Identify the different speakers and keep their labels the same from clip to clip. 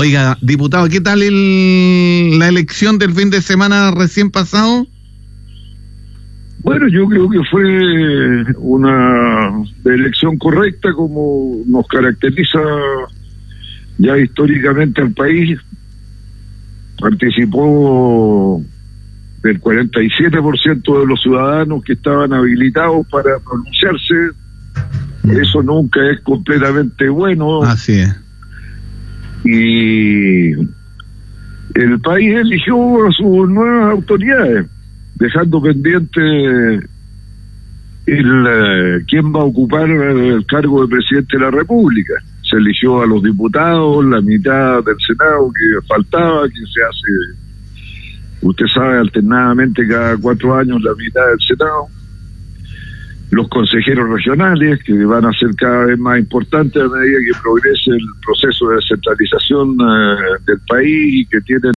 Speaker 1: Oiga, diputado, ¿qué tal el, la elección del fin de semana recién pasado?
Speaker 2: Bueno, yo creo que fue una elección correcta como nos caracteriza ya históricamente al país. Participó el 47% de los ciudadanos que estaban habilitados para pronunciarse. Mm. Eso nunca es completamente bueno.
Speaker 1: Así es.
Speaker 2: Y el país eligió a sus nuevas autoridades, dejando pendiente el, eh, quién va a ocupar el cargo de presidente de la República. Se eligió a los diputados, la mitad del Senado que faltaba, que se hace Usted sabe, alternadamente cada cuatro años la mitad del Senado. Los consejeros regionales, que van a ser cada vez más importantes a medida que progrese el proceso de descentralización eh, del país y que tienen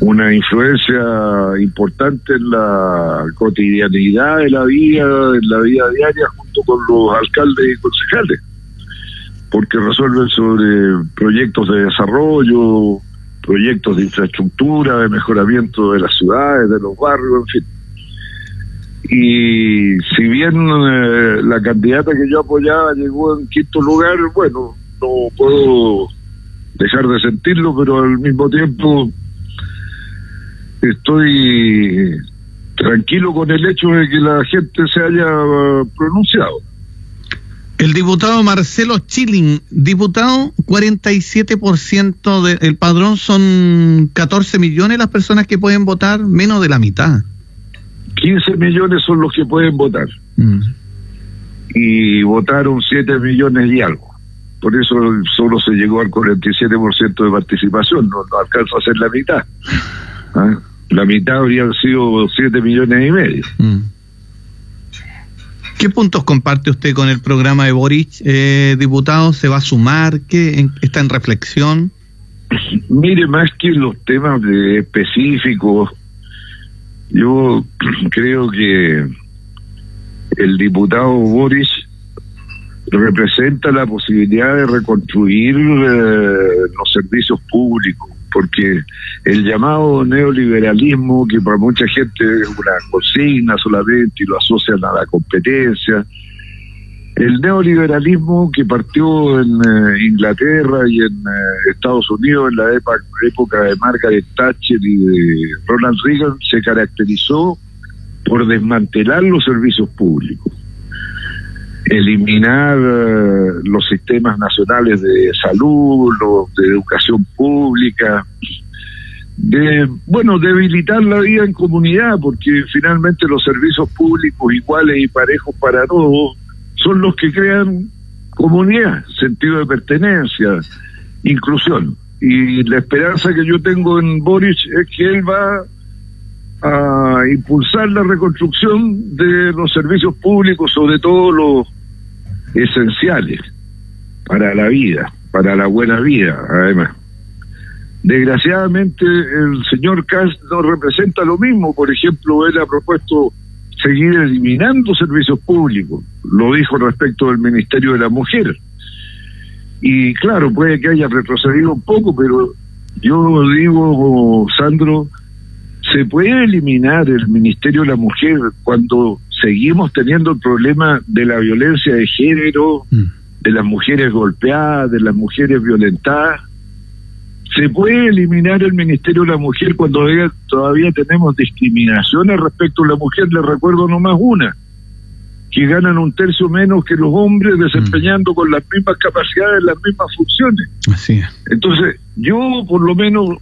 Speaker 2: una influencia importante en la cotidianidad de la vida, en la vida diaria, junto con los alcaldes y concejales porque resuelven sobre proyectos de desarrollo, proyectos de infraestructura, de mejoramiento de las ciudades, de los barrios, en fin. Y si bien eh, la candidata que yo apoyaba llegó en quinto lugar, bueno, no puedo dejar de sentirlo, pero al mismo tiempo estoy tranquilo con el hecho de que la gente se haya pronunciado.
Speaker 1: El diputado Marcelo Chilling, diputado, 47% del padrón son 14 millones las personas que pueden votar, menos de la mitad.
Speaker 2: 15 millones son los que pueden votar. Mm. Y votaron 7 millones y algo. Por eso solo se llegó al 47% de participación, no, no alcanza a ser la mitad. ¿Ah? La mitad habrían sido 7 millones y medio. Mm.
Speaker 1: ¿Qué puntos comparte usted con el programa de Boric, eh, diputado? ¿Se va a sumar? ¿Qué está en reflexión?
Speaker 2: Mire, más que los temas específicos, yo creo que el diputado Boris representa la posibilidad de reconstruir eh, los servicios públicos, porque el llamado neoliberalismo, que para mucha gente es una consigna solamente y lo asocian a la competencia, el neoliberalismo que partió en eh, Inglaterra y en eh, Estados Unidos en la época de Margaret Thatcher y de Ronald Reagan se caracterizó por desmantelar los servicios públicos eliminar eh, los sistemas nacionales de salud, los de educación pública, de, bueno, debilitar la vida en comunidad, porque finalmente los servicios públicos iguales y parejos para todos son los que crean comunidad, sentido de pertenencia, inclusión. Y la esperanza que yo tengo en Boris es que él va a impulsar la reconstrucción de los servicios públicos, sobre todo los esenciales para la vida, para la buena vida, además. Desgraciadamente, el señor Cast no representa lo mismo. Por ejemplo, él ha propuesto seguir eliminando servicios públicos. Lo dijo respecto del Ministerio de la Mujer. Y claro, puede que haya retrocedido un poco, pero yo digo, Sandro, se puede eliminar el Ministerio de la Mujer cuando seguimos teniendo el problema de la violencia de género, mm. De las mujeres golpeadas, de las mujeres violentadas. Se puede eliminar el Ministerio de la Mujer cuando todavía tenemos discriminaciones respecto a la mujer, le recuerdo nomás una, que ganan un tercio menos que los hombres desempeñando mm. con las mismas capacidades, las mismas funciones.
Speaker 1: Así
Speaker 2: Entonces, yo por lo menos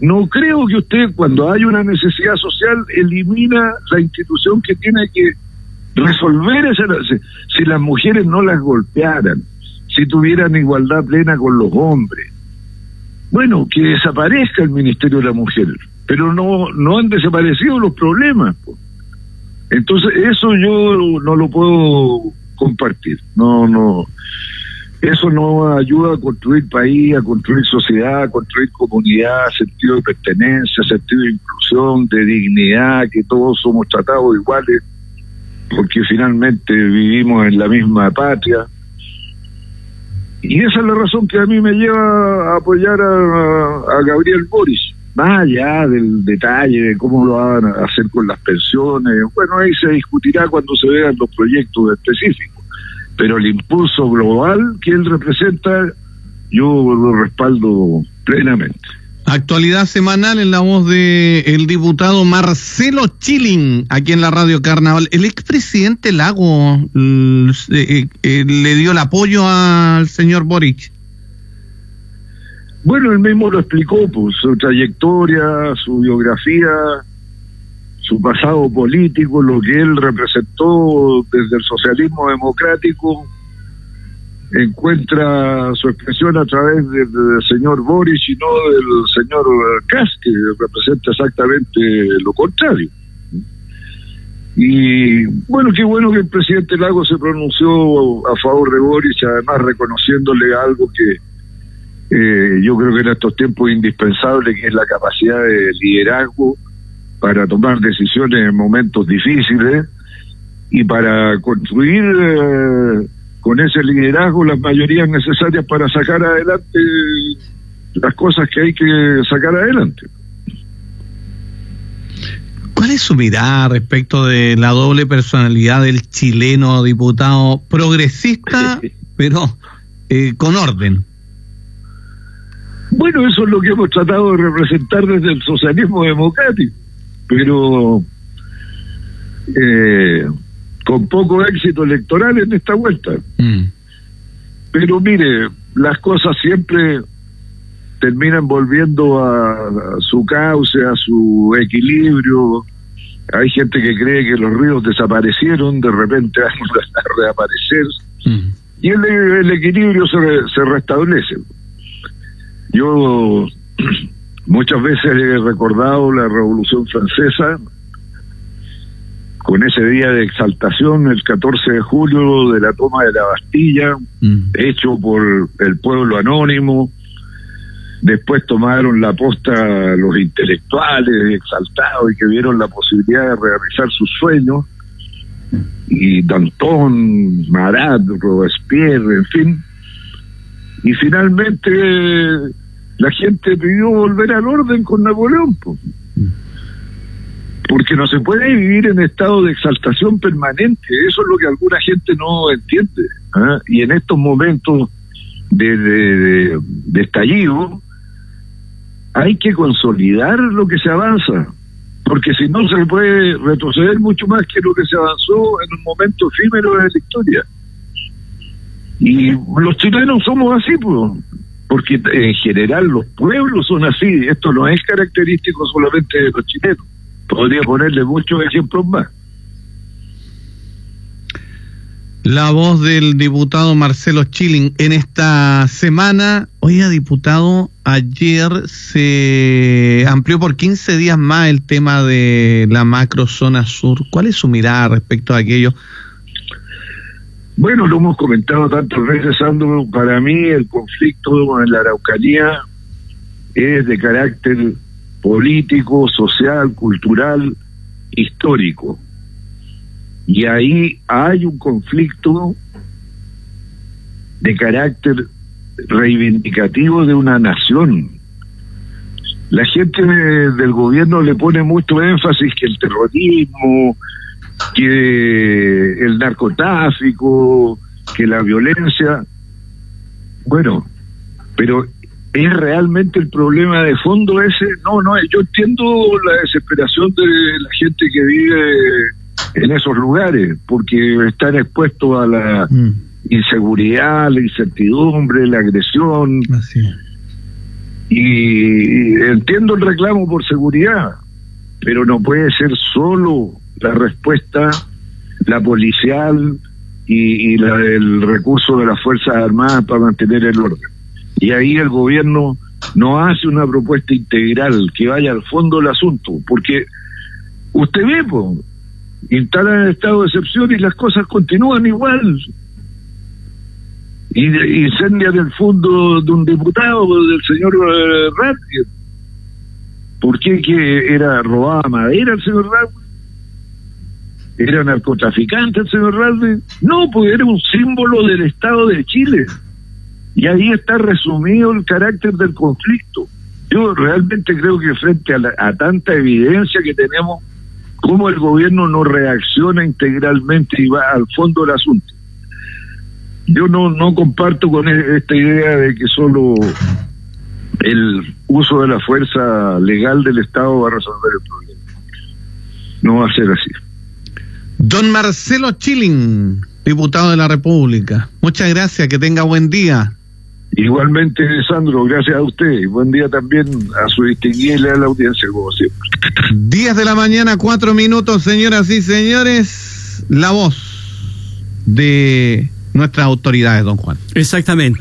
Speaker 2: no creo que usted, cuando hay una necesidad social, elimina la institución que tiene que resolver esa. Si las mujeres no las golpearan, si tuvieran igualdad plena con los hombres, bueno, que desaparezca el Ministerio de la Mujer, pero no, no han desaparecido los problemas. Entonces, eso yo no lo puedo compartir. No, no. Eso no ayuda a construir país, a construir sociedad, a construir comunidad, sentido de pertenencia, sentido de inclusión, de dignidad, que todos somos tratados iguales. Porque finalmente vivimos en la misma patria. Y esa es la razón que a mí me lleva a apoyar a, Gabriel Boris, más allá del detalle de cómo lo van a hacer con las pensiones. Bueno, ahí se discutirá cuando se vean los proyectos específicos, pero el impulso global que él representa, yo lo respaldo plenamente.
Speaker 1: Actualidad semanal en la voz de el diputado Marcelo Chilling, aquí en la Radio Carnaval. El expresidente Lago eh, eh, eh, le dio el apoyo al señor Boric.
Speaker 2: Bueno, él mismo lo explicó, pues, su trayectoria, su biografía, su pasado político, lo que él representó desde el socialismo democrático encuentra su expresión a través del, señor Boris y no del señor Kass, que representa exactamente lo contrario. Y bueno, qué bueno que el presidente Lago se pronunció a favor de Boris, además reconociéndole algo que eh, yo creo que en estos tiempos es indispensable, que es la capacidad de liderazgo para tomar decisiones en momentos difíciles y para construir eh, con ese liderazgo las mayorías necesarias para sacar adelante las cosas que hay que sacar adelante.
Speaker 1: ¿Cuál es su mirada respecto de la doble personalidad del chileno diputado progresista, pero eh, con orden?
Speaker 2: Bueno, eso es lo que hemos tratado de representar desde el socialismo democrático, pero eh, con poco éxito electoral en esta vuelta. Mm. Pero mire, las cosas siempre terminan volviendo a, su cauce, a su equilibrio. Hay gente que cree que los ríos desaparecieron, de repente van a reaparecer. Mm. Y el, el equilibrio se, se restablece. Yo muchas veces he recordado la Revolución Francesa, con ese día de exaltación, el 14 de julio de la toma de la Bastilla, mm. hecho por el pueblo anónimo. Después tomaron la posta los intelectuales exaltados y que vieron la posibilidad de realizar sus sueños. Y Danton, Marat, Robespierre, en fin. Y finalmente la gente pidió volver al orden con Napoleón porque no se puede vivir en estado de exaltación permanente, eso es lo que alguna gente no entiende. ¿ah? Y en estos momentos de, estallido hay que consolidar lo que se avanza, porque si no se puede retroceder mucho más que lo que se avanzó en un momento efímero de la historia. Y los chilenos somos así, pues, porque en general los pueblos son así, esto no es característico solamente de los chilenos podría ponerle muchos ejemplos más.
Speaker 1: La voz del diputado Marcelo Chilling en esta semana. Oiga, diputado, ayer se amplió por 15 días más el tema de la macrozona sur. ¿Cuál es su mirada respecto a aquello?
Speaker 2: Bueno, lo hemos comentado tantas veces, Sandro. Para mí el conflicto en la Araucanía es de carácter político, social, cultural, histórico. Y ahí hay un conflicto de carácter reivindicativo de una nación. La gente del gobierno le pone mucho énfasis que el terrorismo, que el narcotráfico, que la violencia. Bueno, pero ¿Es realmente el problema de fondo ese? No, no, yo entiendo la desesperación de la gente que vive en esos lugares, porque están expuestos a la mm. inseguridad, la incertidumbre, la agresión. Y entiendo el reclamo por seguridad, pero no puede ser solo la respuesta, la policial y, y la del recurso de las Fuerzas Armadas para mantener el orden. Y ahí el gobierno no hace una propuesta integral que vaya al fondo del asunto, porque usted ve, pues, instalan el estado de excepción y las cosas continúan igual. Y incendian el fondo de un diputado, del señor eh, ¿Por qué que era robada madera el señor Radke? ¿Era narcotraficante el señor Radley? No, pues era un símbolo del Estado de Chile. Y ahí está resumido el carácter del conflicto. Yo realmente creo que frente a, a tanta evidencia que tenemos, cómo el gobierno no reacciona integralmente y va al fondo del asunto. Yo no, no comparto con e, esta idea de que solo el uso de la fuerza legal del Estado va a resolver el problema. No va a ser así.
Speaker 1: Don Marcelo Chilling, diputado de la República. Muchas gracias, que tenga buen día.
Speaker 2: Igualmente, Sandro, gracias a usted. Y buen día también a su distinguida la audiencia, como siempre.
Speaker 1: 10 de la mañana, cuatro minutos, señoras y señores. La voz de nuestras autoridades, don Juan.
Speaker 3: Exactamente.